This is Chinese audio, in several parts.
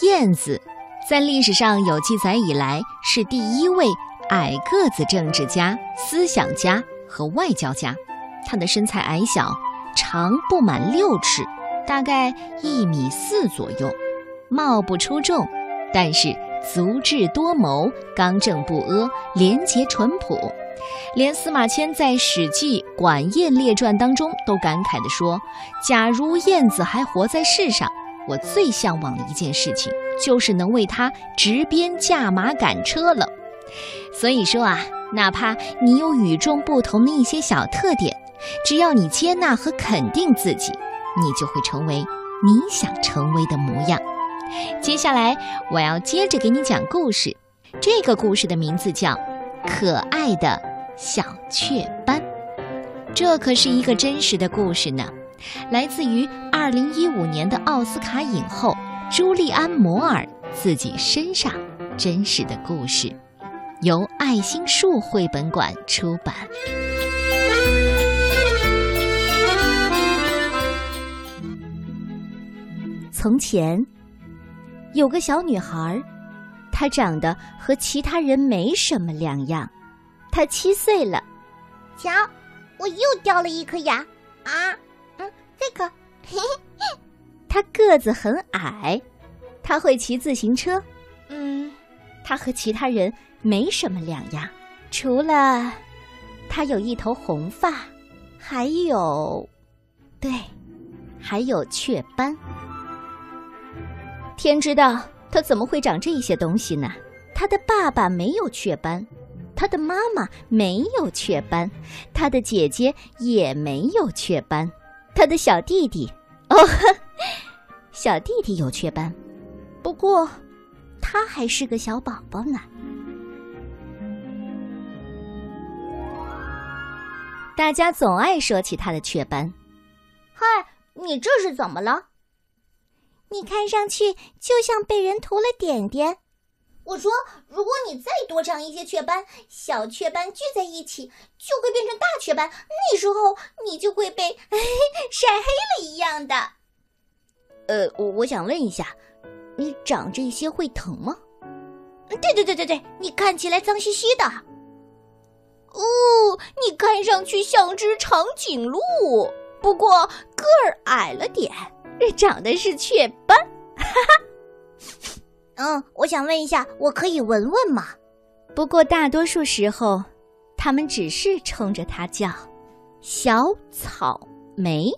燕子在历史上有记载以来是第一位矮个子政治家、思想家和外交家。他的身材矮小，长不满六尺，大概一米四左右，貌不出众，但是足智多谋、刚正不阿、廉洁淳朴。连司马迁在《史记·管晏列传》当中都感慨地说：“假如燕子还活在世上，我最向往的一件事情就是能为他执鞭驾马赶车了。”所以说啊，哪怕你有与众不同的一些小特点，只要你接纳和肯定自己，你就会成为你想成为的模样。接下来我要接着给你讲故事，这个故事的名字叫《可爱的小雀斑》，这可是一个真实的故事呢，来自于二零一五年的奥斯卡影后朱利安·摩尔自己身上真实的故事，由爱心树绘本馆出版。从前，有个小女孩，她长得和其他人没什么两样。她七岁了，瞧，我又掉了一颗牙啊！这个，嘿嘿。她个子很矮，他会骑自行车。嗯，他和其他人没什么两样，除了他有一头红发，还有，对，还有雀斑。天知道他怎么会长这些东西呢？他的爸爸没有雀斑，他的妈妈没有雀斑，他的姐姐也没有雀斑，他的小弟弟哦，小弟弟有雀斑，不过他还是个小宝宝呢。大家总爱说起他的雀斑。嗨，你这是怎么了？你看上去就像被人涂了点点。我说，如果你再多长一些雀斑，小雀斑聚在一起就会变成大雀斑，那时候你就会被晒黑了一样的。呃，我我想问一下，你长这些会疼吗？对对对对对，你看起来脏兮兮的。哦，你看上去像只长颈鹿，不过个儿矮了点。长的是雀斑，哈哈。嗯，我想问一下，我可以闻闻吗？不过大多数时候，他们只是冲着它叫“小草莓”。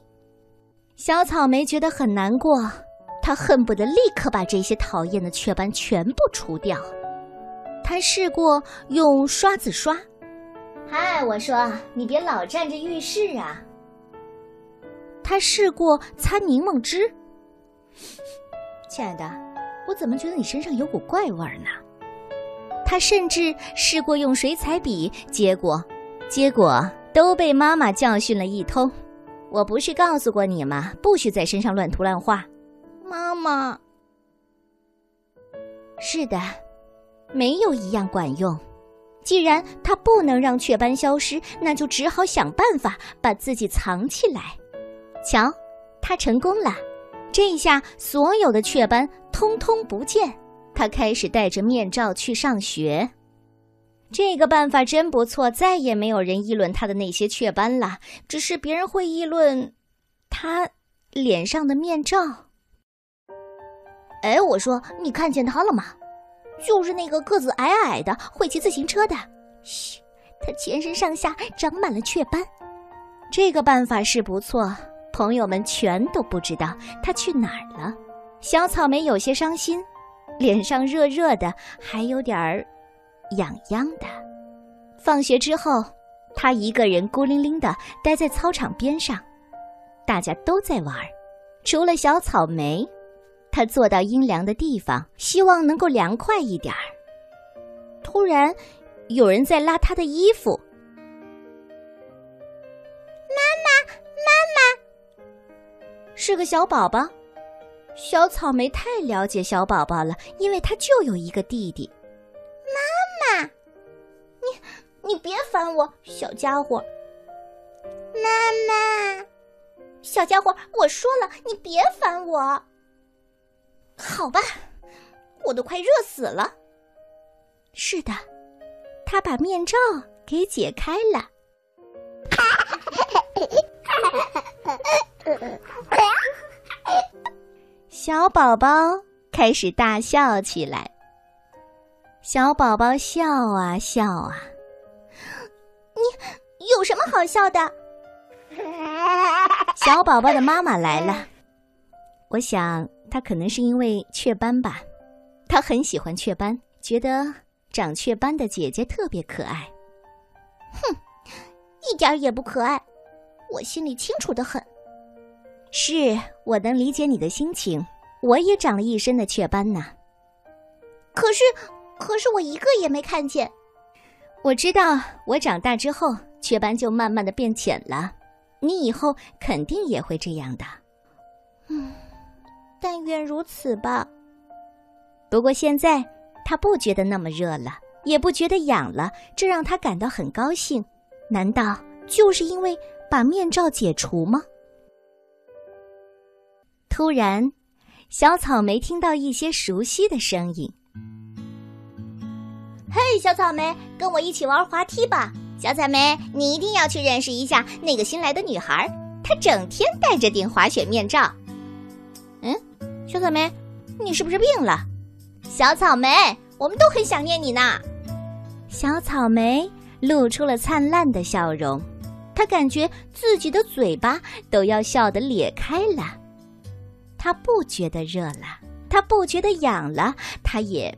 小草莓觉得很难过，他恨不得立刻把这些讨厌的雀斑全部除掉。他试过用刷子刷。嗨，我说你别老占着浴室啊。他试过擦柠檬汁，亲爱的，我怎么觉得你身上有股怪味儿呢？他甚至试过用水彩笔，结果，结果都被妈妈教训了一通。我不是告诉过你吗？不许在身上乱涂乱画。妈妈，是的，没有一样管用。既然他不能让雀斑消失，那就只好想办法把自己藏起来。瞧，他成功了！这一下，所有的雀斑通通不见。他开始戴着面罩去上学。这个办法真不错，再也没有人议论他的那些雀斑了。只是别人会议论他脸上的面罩。哎，我说，你看见他了吗？就是那个个子矮矮的，会骑自行车的。嘘，他全身上下长满了雀斑。这个办法是不错。朋友们全都不知道他去哪儿了。小草莓有些伤心，脸上热热的，还有点儿痒痒的。放学之后，他一个人孤零零的待在操场边上，大家都在玩，除了小草莓。他坐到阴凉的地方，希望能够凉快一点儿。突然，有人在拉他的衣服。妈妈，妈是个小宝宝，小草莓太了解小宝宝了，因为他就有一个弟弟。妈妈，你你别烦我，小家伙。妈妈，小家伙，我说了，你别烦我。好吧，我都快热死了。是的，他把面罩给解开了。小宝宝开始大笑起来。小宝宝笑啊笑啊，你有什么好笑的？小宝宝的妈妈来了，我想她可能是因为雀斑吧，她很喜欢雀斑，觉得长雀斑的姐姐特别可爱。哼，一点也不可爱，我心里清楚的很。是我能理解你的心情，我也长了一身的雀斑呢。可是，可是我一个也没看见。我知道，我长大之后雀斑就慢慢的变浅了。你以后肯定也会这样的，嗯，但愿如此吧。不过现在他不觉得那么热了，也不觉得痒了，这让他感到很高兴。难道就是因为把面罩解除吗？突然，小草莓听到一些熟悉的声音。嘿，小草莓，跟我一起玩滑梯吧。小草莓，你一定要去认识一下那个新来的女孩，她整天戴着顶滑雪面罩。嗯，小草莓，你是不是病了？小草莓，我们都很想念你呢。小草莓露出了灿烂的笑容，她感觉自己的嘴巴都要笑得裂开了。他不觉得热了，他不觉得痒了，他也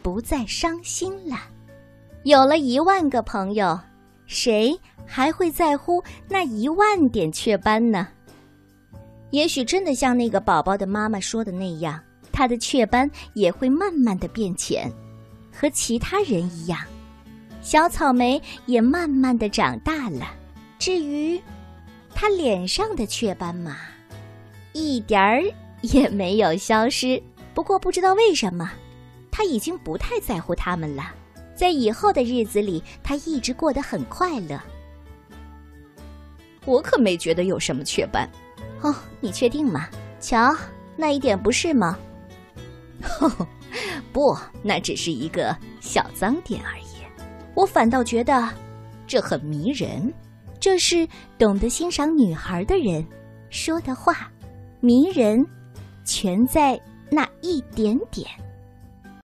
不再伤心了。有了一万个朋友。谁还会在乎那一万点雀斑呢？也许真的像那个宝宝的妈妈说的那样，他的雀斑也会慢慢的变浅，和其他人一样。小草莓也慢慢的长大了。至于他脸上的雀斑嘛，一点儿也没有消失。不过不知道为什么，他已经不太在乎他们了。在以后的日子里，他一直过得很快乐。我可没觉得有什么雀斑。哦，你确定吗？瞧，那一点不是吗？不，那只是一个小脏点而已。我反倒觉得这很迷人。这是懂得欣赏女孩的人说的话，迷人全在那一点点。